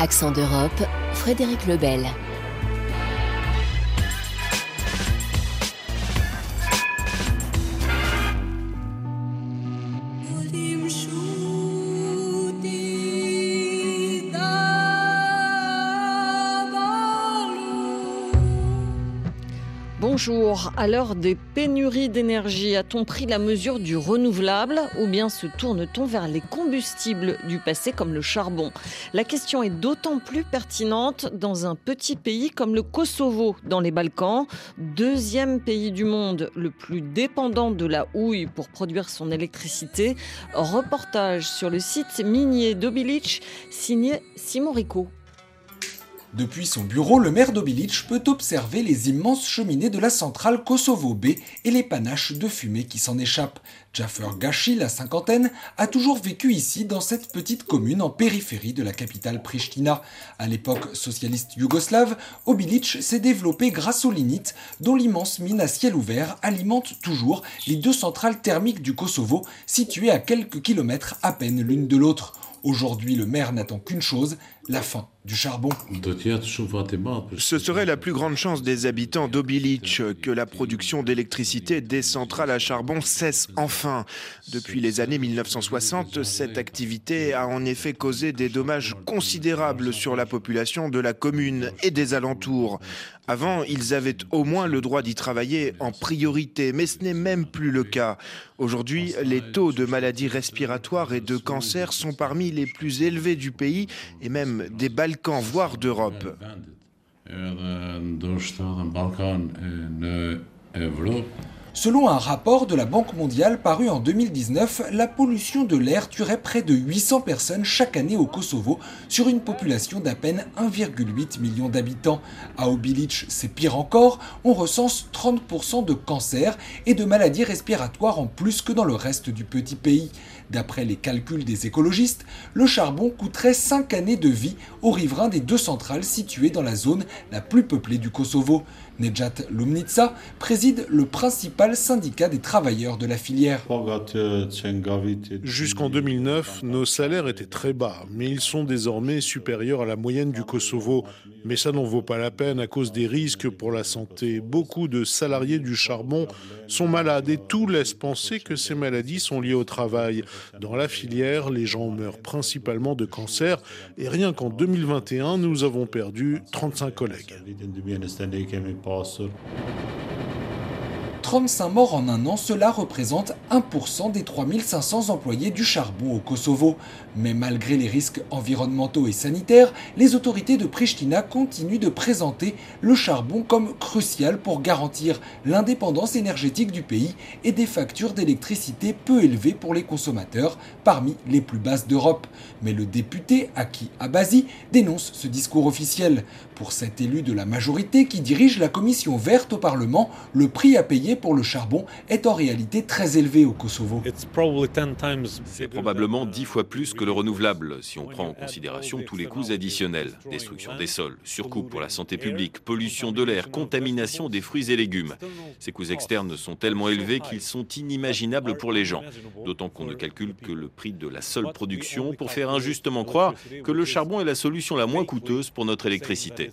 Accent d'Europe, Frédéric Lebel. Bonjour, à l'heure des pénuries d'énergie, a-t-on pris la mesure du renouvelable ou bien se tourne-t-on vers les combustibles du passé comme le charbon? La question est d'autant plus pertinente dans un petit pays comme le Kosovo dans les Balkans, deuxième pays du monde le plus dépendant de la houille pour produire son électricité. Reportage sur le site minier d'Obilic signé Simon Rico. Depuis son bureau, le maire d'Obilic peut observer les immenses cheminées de la centrale Kosovo B et les panaches de fumée qui s'en échappent. Jaffer Gashi, la cinquantaine, a toujours vécu ici dans cette petite commune en périphérie de la capitale Pristina. À l'époque socialiste yougoslave, Obilic s'est développé grâce aux lignites, dont l'immense mine à ciel ouvert alimente toujours les deux centrales thermiques du Kosovo, situées à quelques kilomètres à peine l'une de l'autre. Aujourd'hui, le maire n'attend qu'une chose, la fin du charbon. Ce serait la plus grande chance des habitants d'Obilic que la production d'électricité des centrales à charbon cesse enfin. Depuis les années 1960, cette activité a en effet causé des dommages considérables sur la population de la commune et des alentours. Avant, ils avaient au moins le droit d'y travailler en priorité, mais ce n'est même plus le cas. Aujourd'hui, les taux de maladies respiratoires et de cancer sont parmi les plus élevés du pays et même des Balkans, voire d'Europe. Selon un rapport de la Banque mondiale paru en 2019, la pollution de l'air tuerait près de 800 personnes chaque année au Kosovo sur une population d'à peine 1,8 million d'habitants. À Obilic, c'est pire encore, on recense 30% de cancers et de maladies respiratoires en plus que dans le reste du petit pays. D'après les calculs des écologistes, le charbon coûterait 5 années de vie aux riverains des deux centrales situées dans la zone la plus peuplée du Kosovo. Nejat Lumnitsa préside le principal syndicat des travailleurs de la filière. Jusqu'en 2009, nos salaires étaient très bas, mais ils sont désormais supérieurs à la moyenne du Kosovo. Mais ça n'en vaut pas la peine à cause des risques pour la santé. Beaucoup de salariés du charbon sont malades et tout laisse penser que ces maladies sont liées au travail. Dans la filière, les gens meurent principalement de cancer et rien qu'en 2021, nous avons perdu 35 collègues. 35 morts en un an, cela représente 1% des 3500 employés du charbon au Kosovo. Mais malgré les risques environnementaux et sanitaires, les autorités de Pristina continuent de présenter le charbon comme crucial pour garantir l'indépendance énergétique du pays et des factures d'électricité peu élevées pour les consommateurs, parmi les plus basses d'Europe. Mais le député Aki Abazi dénonce ce discours officiel. Pour cet élu de la majorité qui dirige la commission verte au Parlement, le prix à payer pour le charbon est en réalité très élevé au Kosovo. C'est probablement dix fois plus que le renouvelable si on prend en considération tous les coûts additionnels. Destruction des sols, surcoût pour la santé publique, pollution de l'air, contamination des fruits et légumes. Ces coûts externes sont tellement élevés qu'ils sont inimaginables pour les gens. D'autant qu'on ne calcule que le prix de la seule production pour faire injustement croire que le charbon est la solution la moins coûteuse pour notre électricité.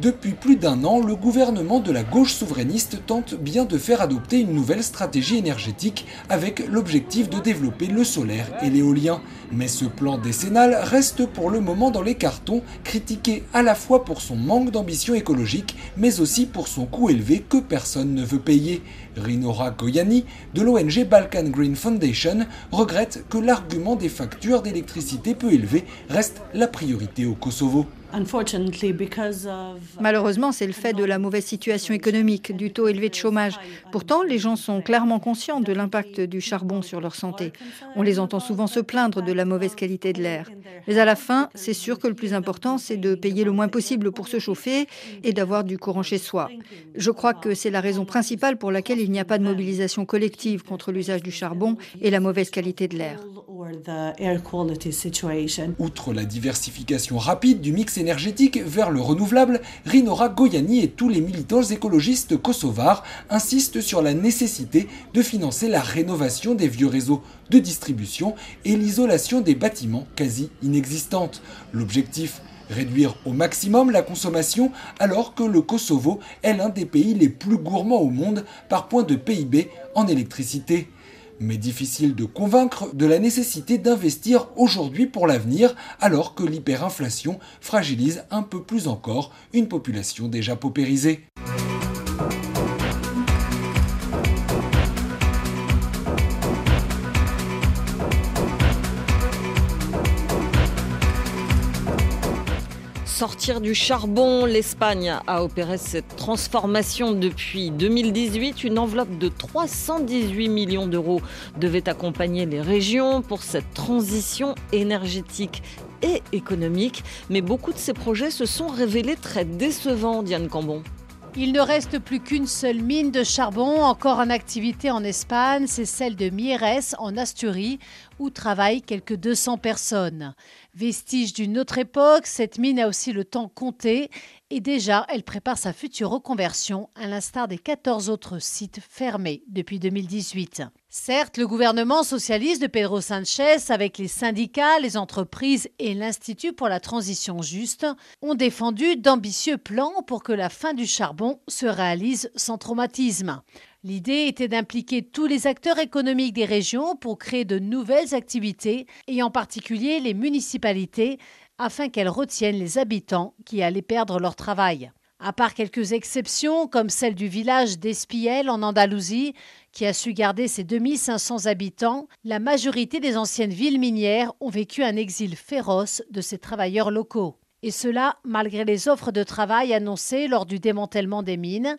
Depuis plus d'un an, le gouvernement de la gauche souverainiste tente bien de faire adopter une nouvelle stratégie énergétique avec l'objectif de développer le solaire et l'éolien. Mais ce plan décennal reste pour le moment dans les cartons, critiqué à la fois pour son manque d'ambition écologique, mais aussi pour son coût élevé que personne ne veut payer. Rinora Goyani, de l'ONG Balkan Green Foundation, regrette que l'argument des factures d'électricité peu élevées reste la priorité au Kosovo. Malheureusement, c'est le fait de la mauvaise situation économique, du taux élevé de chômage. Pourtant, les gens sont clairement conscients de l'impact du charbon sur leur santé. On les entend souvent se plaindre de la mauvaise qualité de l'air. Mais à la fin, c'est sûr que le plus important, c'est de payer le moins possible pour se chauffer et d'avoir du courant chez soi. Je crois que c'est la raison principale pour laquelle il n'y a pas de mobilisation collective contre l'usage du charbon et la mauvaise qualité de l'air. Outre la diversification rapide du mix énergétique vers le renouvelable, Rinora Goyani et tous les militants écologistes kosovars insistent sur la nécessité de financer la rénovation des vieux réseaux de distribution et l'isolation des bâtiments quasi inexistantes. L'objectif réduire au maximum la consommation alors que le Kosovo est l'un des pays les plus gourmands au monde par point de PIB en électricité. Mais difficile de convaincre de la nécessité d'investir aujourd'hui pour l'avenir alors que l'hyperinflation fragilise un peu plus encore une population déjà paupérisée. Sortir du charbon. L'Espagne a opéré cette transformation depuis 2018. Une enveloppe de 318 millions d'euros devait accompagner les régions pour cette transition énergétique et économique. Mais beaucoup de ces projets se sont révélés très décevants, Diane Cambon. Il ne reste plus qu'une seule mine de charbon encore en activité en Espagne, c'est celle de Mieres en Asturie, où travaillent quelques 200 personnes. Vestige d'une autre époque, cette mine a aussi le temps compté et déjà elle prépare sa future reconversion à l'instar des 14 autres sites fermés depuis 2018. Certes, le gouvernement socialiste de Pedro Sanchez, avec les syndicats, les entreprises et l'Institut pour la transition juste, ont défendu d'ambitieux plans pour que la fin du charbon se réalise sans traumatisme. L'idée était d'impliquer tous les acteurs économiques des régions pour créer de nouvelles activités, et en particulier les municipalités, afin qu'elles retiennent les habitants qui allaient perdre leur travail. À part quelques exceptions, comme celle du village d'Espiel en Andalousie, qui a su garder ses 2500 habitants, la majorité des anciennes villes minières ont vécu un exil féroce de ces travailleurs locaux. Et cela malgré les offres de travail annoncées lors du démantèlement des mines,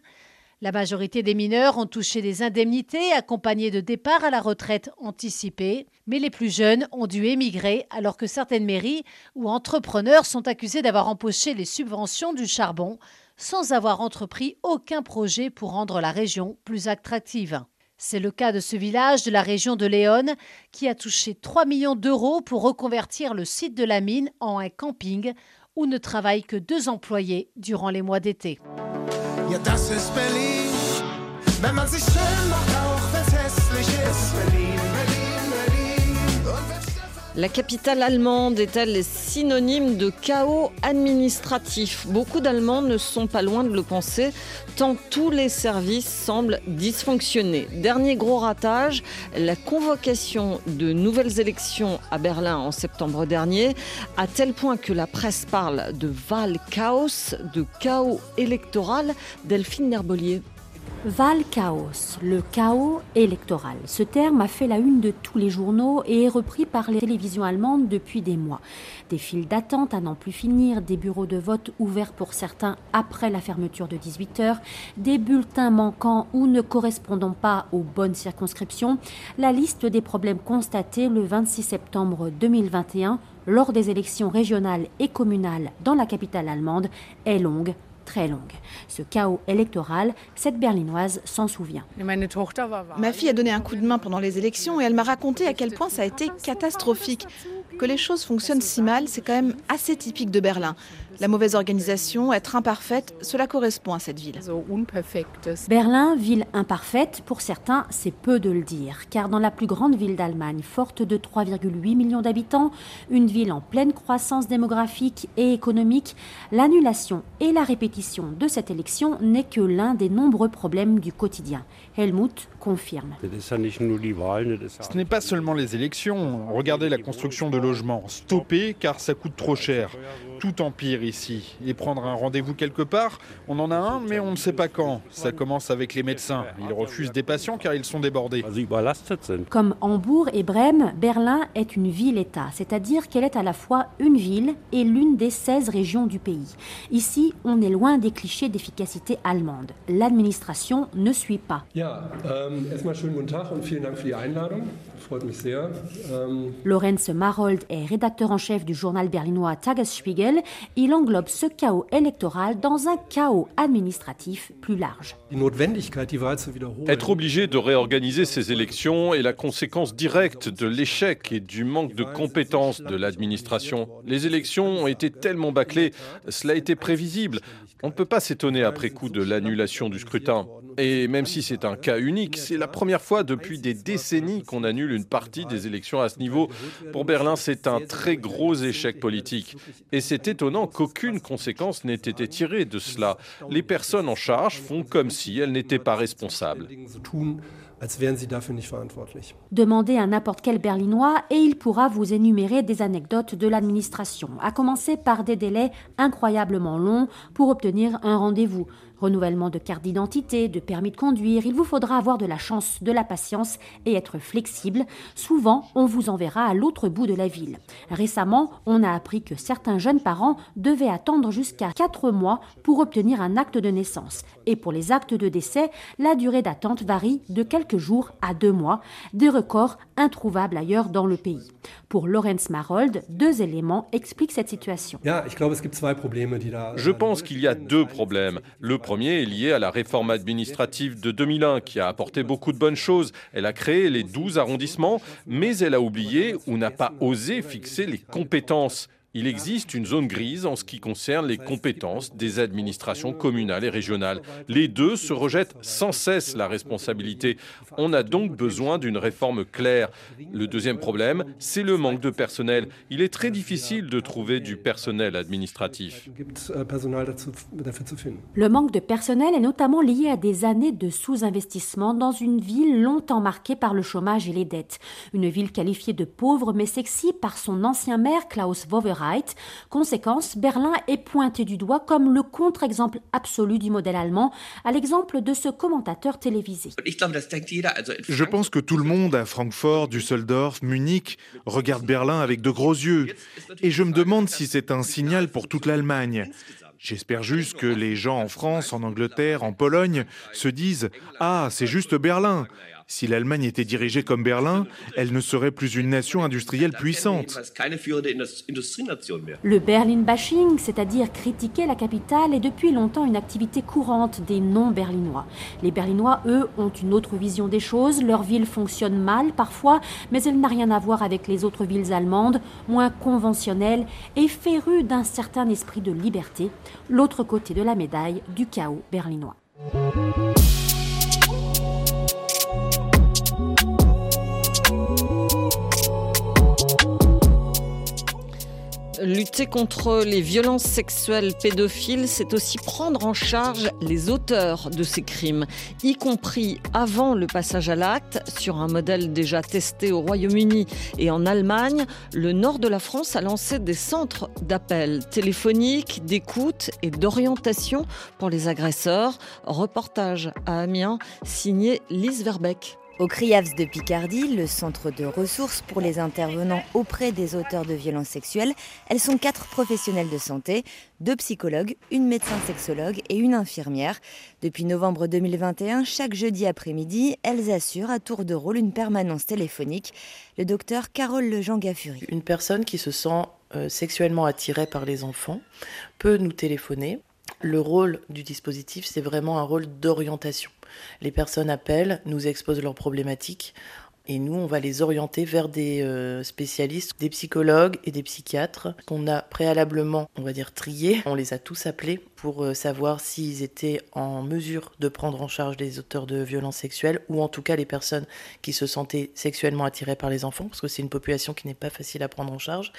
la majorité des mineurs ont touché des indemnités accompagnées de départs à la retraite anticipés, mais les plus jeunes ont dû émigrer alors que certaines mairies ou entrepreneurs sont accusés d'avoir empoché les subventions du charbon sans avoir entrepris aucun projet pour rendre la région plus attractive. C'est le cas de ce village de la région de Léon qui a touché 3 millions d'euros pour reconvertir le site de la mine en un camping où ne travaillent que deux employés durant les mois d'été. Ja, das ist Berlin. Wenn man sich schön macht, auch wenn's hässlich ist. Berlin. La capitale allemande est-elle synonyme de chaos administratif? Beaucoup d'Allemands ne sont pas loin de le penser, tant tous les services semblent dysfonctionner. Dernier gros ratage, la convocation de nouvelles élections à Berlin en septembre dernier, à tel point que la presse parle de Wahlchaos, de chaos électoral. Delphine Nerbolier. Val-chaos, le chaos électoral. Ce terme a fait la une de tous les journaux et est repris par les télévisions allemandes depuis des mois. Des files d'attente à n'en plus finir, des bureaux de vote ouverts pour certains après la fermeture de 18 heures, des bulletins manquants ou ne correspondant pas aux bonnes circonscriptions. La liste des problèmes constatés le 26 septembre 2021 lors des élections régionales et communales dans la capitale allemande est longue très longue. Ce chaos électoral, cette berlinoise s'en souvient. Ma fille a donné un coup de main pendant les élections et elle m'a raconté à quel point ça a été catastrophique. Que les choses fonctionnent si mal, c'est quand même assez typique de Berlin. La mauvaise organisation, être imparfaite, cela correspond à cette ville. Berlin, ville imparfaite, pour certains, c'est peu de le dire, car dans la plus grande ville d'Allemagne, forte de 3,8 millions d'habitants, une ville en pleine croissance démographique et économique, l'annulation et la répétition de cette élection n'est que l'un des nombreux problèmes du quotidien. Helmut confirme. Ce n'est pas seulement les élections. Regardez la construction de logements. Stopper car ça coûte trop cher. Tout empire ici. Et prendre un rendez-vous quelque part, on en a un, mais on ne sait pas quand. Ça commence avec les médecins. Ils refusent des patients car ils sont débordés. Comme Hambourg et Brême, Berlin est une ville-État, c'est-à-dire qu'elle est à la fois une ville et l'une des 16 régions du pays. Ici, on est loin des clichés d'efficacité allemande. L'administration ne suit pas. Ähm, ähm, Lorenz Marold est rédacteur en chef du journal berlinois Tagesspiegel Il englobe ce chaos électoral dans un chaos administratif plus large. Être obligé de réorganiser ces élections est la conséquence directe de l'échec et du manque de compétences de l'administration. Les élections ont été tellement bâclées, cela a été prévisible. On ne peut pas s'étonner après coup de l'annulation du scrutin. Et même si c'est un cas unique, c'est la première fois depuis des décennies qu'on annule une partie des élections à ce niveau. Pour Berlin, c'est un très gros échec politique. Et c'est étonnant qu'aucune conséquence n'ait été tirée de cela. Les personnes en charge font comme si elles n'étaient pas responsables. Demandez à n'importe quel Berlinois et il pourra vous énumérer des anecdotes de l'administration, à commencer par des délais incroyablement longs pour obtenir un rendez-vous. Renouvellement de carte d'identité, de permis de conduire, il vous faudra avoir de la chance, de la patience et être flexible. Souvent, on vous enverra à l'autre bout de la ville. Récemment, on a appris que certains jeunes parents devaient attendre jusqu'à 4 mois pour obtenir un acte de naissance. Et pour les actes de décès, la durée d'attente varie de quelques jours à 2 mois, des records introuvables ailleurs dans le pays. Pour Lorenz Marold, deux éléments expliquent cette situation. Je pense qu'il y a deux problèmes. Le premier est lié à la réforme administrative de 2001 qui a apporté beaucoup de bonnes choses. Elle a créé les 12 arrondissements, mais elle a oublié ou n'a pas osé fixer les compétences il existe une zone grise en ce qui concerne les compétences des administrations communales et régionales. Les deux se rejettent sans cesse la responsabilité. On a donc besoin d'une réforme claire. Le deuxième problème, c'est le manque de personnel. Il est très difficile de trouver du personnel administratif. Le manque de personnel est notamment lié à des années de sous-investissement dans une ville longtemps marquée par le chômage et les dettes. Une ville qualifiée de pauvre mais sexy par son ancien maire Klaus Conséquence, Berlin est pointé du doigt comme le contre-exemple absolu du modèle allemand, à l'exemple de ce commentateur télévisé. Je pense que tout le monde à Francfort, Düsseldorf, Munich regarde Berlin avec de gros yeux. Et je me demande si c'est un signal pour toute l'Allemagne. J'espère juste que les gens en France, en Angleterre, en Pologne se disent ⁇ Ah, c'est juste Berlin !⁇ si l'Allemagne était dirigée comme Berlin, elle ne serait plus une nation industrielle puissante. Le Berlin-bashing, c'est-à-dire critiquer la capitale, est depuis longtemps une activité courante des non-berlinois. Les Berlinois, eux, ont une autre vision des choses. Leur ville fonctionne mal parfois, mais elle n'a rien à voir avec les autres villes allemandes, moins conventionnelles et férues d'un certain esprit de liberté, l'autre côté de la médaille du chaos berlinois. Lutter contre les violences sexuelles pédophiles, c'est aussi prendre en charge les auteurs de ces crimes, y compris avant le passage à l'acte. Sur un modèle déjà testé au Royaume-Uni et en Allemagne, le nord de la France a lancé des centres d'appel téléphoniques, d'écoute et d'orientation pour les agresseurs. Reportage à Amiens, signé Lise Verbeck. Au CRIAVS de Picardie, le centre de ressources pour les intervenants auprès des auteurs de violences sexuelles, elles sont quatre professionnels de santé, deux psychologues, une médecin sexologue et une infirmière. Depuis novembre 2021, chaque jeudi après-midi, elles assurent à tour de rôle une permanence téléphonique. Le docteur Carole Lejean-Gaffuri. Une personne qui se sent euh, sexuellement attirée par les enfants peut nous téléphoner. Le rôle du dispositif, c'est vraiment un rôle d'orientation. Les personnes appellent, nous exposent leurs problématiques. Et nous, on va les orienter vers des euh, spécialistes, des psychologues et des psychiatres qu'on a préalablement, on va dire, triés. On les a tous appelés pour euh, savoir s'ils étaient en mesure de prendre en charge les auteurs de violences sexuelles ou en tout cas les personnes qui se sentaient sexuellement attirées par les enfants, parce que c'est une population qui n'est pas facile à prendre en charge.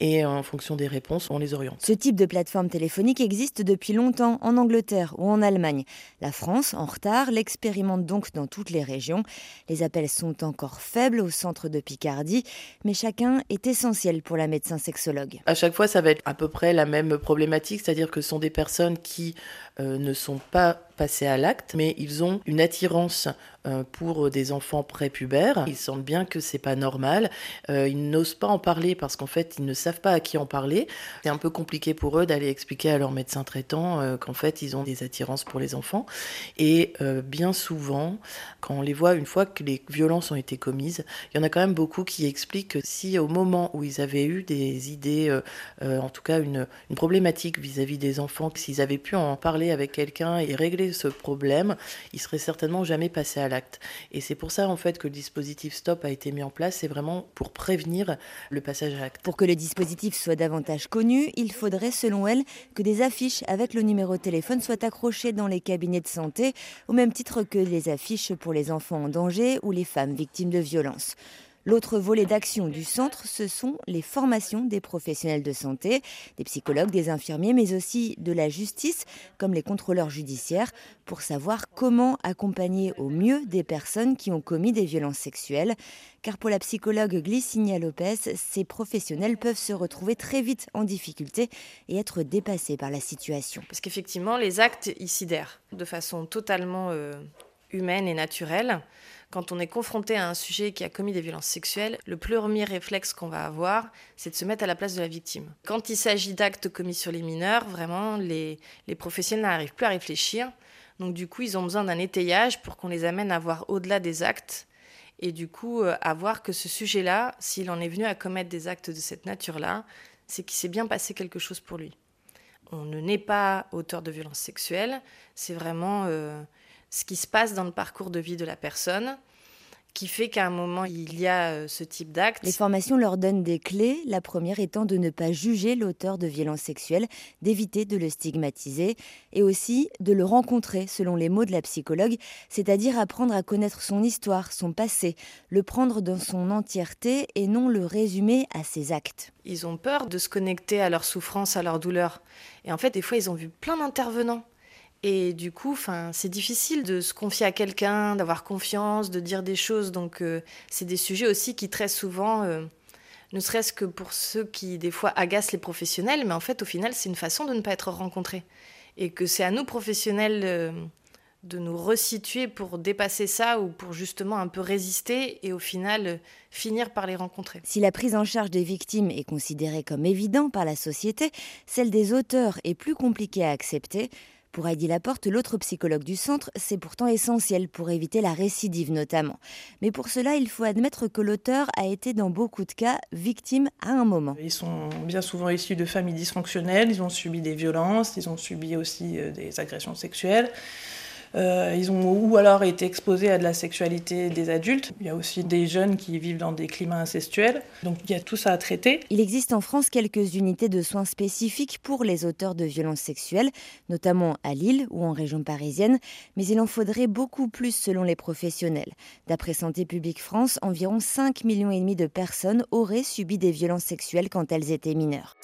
Et en fonction des réponses, on les oriente. Ce type de plateforme téléphonique existe depuis longtemps en Angleterre ou en Allemagne. La France, en retard, l'expérimente donc dans toutes les régions. Les appels sont encore faibles au centre de Picardie, mais chacun est essentiel pour la médecin sexologue. À chaque fois, ça va être à peu près la même problématique, c'est-à-dire que ce sont des personnes qui euh, ne sont pas passer à l'acte, mais ils ont une attirance euh, pour des enfants prépubères. Ils sentent bien que c'est pas normal. Euh, ils n'osent pas en parler parce qu'en fait, ils ne savent pas à qui en parler. C'est un peu compliqué pour eux d'aller expliquer à leur médecin traitant euh, qu'en fait, ils ont des attirances pour les enfants. Et bien souvent, quand on les voit une fois que les violences ont été commises, il y en a quand même beaucoup qui expliquent que si au moment où ils avaient eu des idées, en tout cas une, problématique vis-à-vis des enfants, s'ils avaient pu en parler avec quelqu'un et régler ce problème, ils seraient certainement jamais passés à l'acte. Et c'est pour ça en fait que le dispositif Stop a été mis en place, c'est vraiment pour prévenir le passage à l'acte. Pour que le dispositif soit davantage connu, il faudrait selon elle que des affiches avec le numéro de téléphone soient accrochées dans les cabinets de santé, au même titre que les affiches pour les enfants en danger ou les femmes victimes de violences. L'autre volet d'action du centre, ce sont les formations des professionnels de santé, des psychologues, des infirmiers, mais aussi de la justice, comme les contrôleurs judiciaires, pour savoir comment accompagner au mieux des personnes qui ont commis des violences sexuelles. Car pour la psychologue Glycinia Lopez, ces professionnels peuvent se retrouver très vite en difficulté et être dépassés par la situation. Parce qu'effectivement, les actes y sidèrent de façon totalement euh, humaine et naturelle. Quand on est confronté à un sujet qui a commis des violences sexuelles, le premier réflexe qu'on va avoir, c'est de se mettre à la place de la victime. Quand il s'agit d'actes commis sur les mineurs, vraiment, les, les professionnels n'arrivent plus à réfléchir. Donc du coup, ils ont besoin d'un étayage pour qu'on les amène à voir au-delà des actes et du coup euh, à voir que ce sujet-là, s'il en est venu à commettre des actes de cette nature-là, c'est qu'il s'est bien passé quelque chose pour lui. On ne naît pas auteur de violences sexuelles, c'est vraiment euh, ce qui se passe dans le parcours de vie de la personne qui fait qu'à un moment, il y a euh, ce type d'acte. Les formations leur donnent des clés, la première étant de ne pas juger l'auteur de violences sexuelles, d'éviter de le stigmatiser et aussi de le rencontrer, selon les mots de la psychologue, c'est-à-dire apprendre à connaître son histoire, son passé, le prendre dans son entièreté et non le résumer à ses actes. Ils ont peur de se connecter à leur souffrance, à leur douleur. Et en fait, des fois, ils ont vu plein d'intervenants et du coup, c'est difficile de se confier à quelqu'un, d'avoir confiance, de dire des choses. Donc, euh, c'est des sujets aussi qui très souvent, euh, ne serait-ce que pour ceux qui des fois agacent les professionnels, mais en fait, au final, c'est une façon de ne pas être rencontré. Et que c'est à nous professionnels euh, de nous resituer pour dépasser ça ou pour justement un peu résister et au final finir par les rencontrer. Si la prise en charge des victimes est considérée comme évidente par la société, celle des auteurs est plus compliquée à accepter. Pour Heidi Laporte, l'autre psychologue du centre, c'est pourtant essentiel pour éviter la récidive notamment. Mais pour cela, il faut admettre que l'auteur a été dans beaucoup de cas victime à un moment. Ils sont bien souvent issus de familles dysfonctionnelles, ils ont subi des violences, ils ont subi aussi euh, des agressions sexuelles. Euh, ils ont ou alors été exposés à de la sexualité des adultes. Il y a aussi des jeunes qui vivent dans des climats incestuels. Donc il y a tout ça à traiter. Il existe en France quelques unités de soins spécifiques pour les auteurs de violences sexuelles, notamment à Lille ou en région parisienne, mais il en faudrait beaucoup plus selon les professionnels. D'après Santé publique France, environ 5 millions de personnes auraient subi des violences sexuelles quand elles étaient mineures.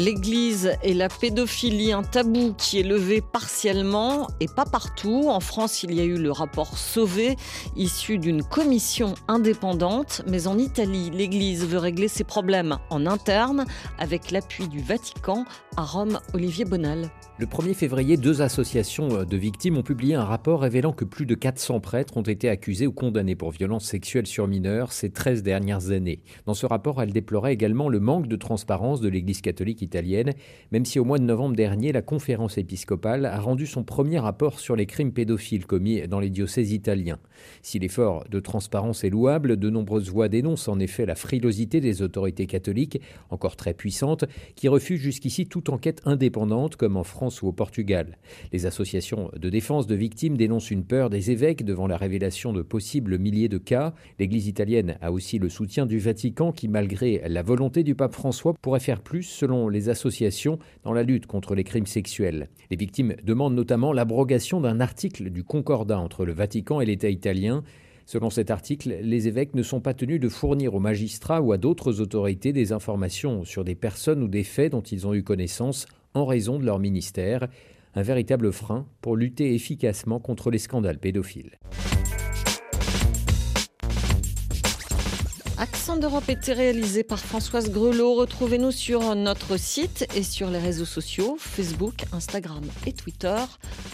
L'Église et la pédophilie, un tabou qui est levé partiellement et pas partout. En France, il y a eu le rapport Sauvé, issu d'une commission indépendante. Mais en Italie, l'Église veut régler ses problèmes en interne avec l'appui du Vatican. À Rome, Olivier Bonal. Le 1er février, deux associations de victimes ont publié un rapport révélant que plus de 400 prêtres ont été accusés ou condamnés pour violences sexuelles sur mineurs ces 13 dernières années. Dans ce rapport, elle déplorait également le manque de transparence de l'Église catholique italienne, même si au mois de novembre dernier, la conférence épiscopale a rendu son premier rapport sur les crimes pédophiles commis dans les diocèses italiens. Si l'effort de transparence est louable, de nombreuses voix dénoncent en effet la frilosité des autorités catholiques, encore très puissantes, qui refusent jusqu'ici toute enquête indépendante comme en France ou au Portugal. Les associations de défense de victimes dénoncent une peur des évêques devant la révélation de possibles milliers de cas. L'Église italienne a aussi le soutien du Vatican qui, malgré la volonté du pape François, pourrait faire plus, selon les associations, dans la lutte contre les crimes sexuels. Les victimes demandent notamment l'abrogation d'un article du Concordat entre le Vatican et l'État italien. Selon cet article, les évêques ne sont pas tenus de fournir aux magistrats ou à d'autres autorités des informations sur des personnes ou des faits dont ils ont eu connaissance en raison de leur ministère, un véritable frein pour lutter efficacement contre les scandales pédophiles. Accent d'Europe était réalisé par Françoise Grelot. Retrouvez-nous sur notre site et sur les réseaux sociaux Facebook, Instagram et Twitter.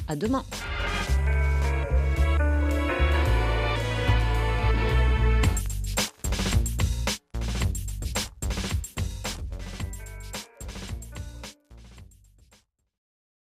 À demain.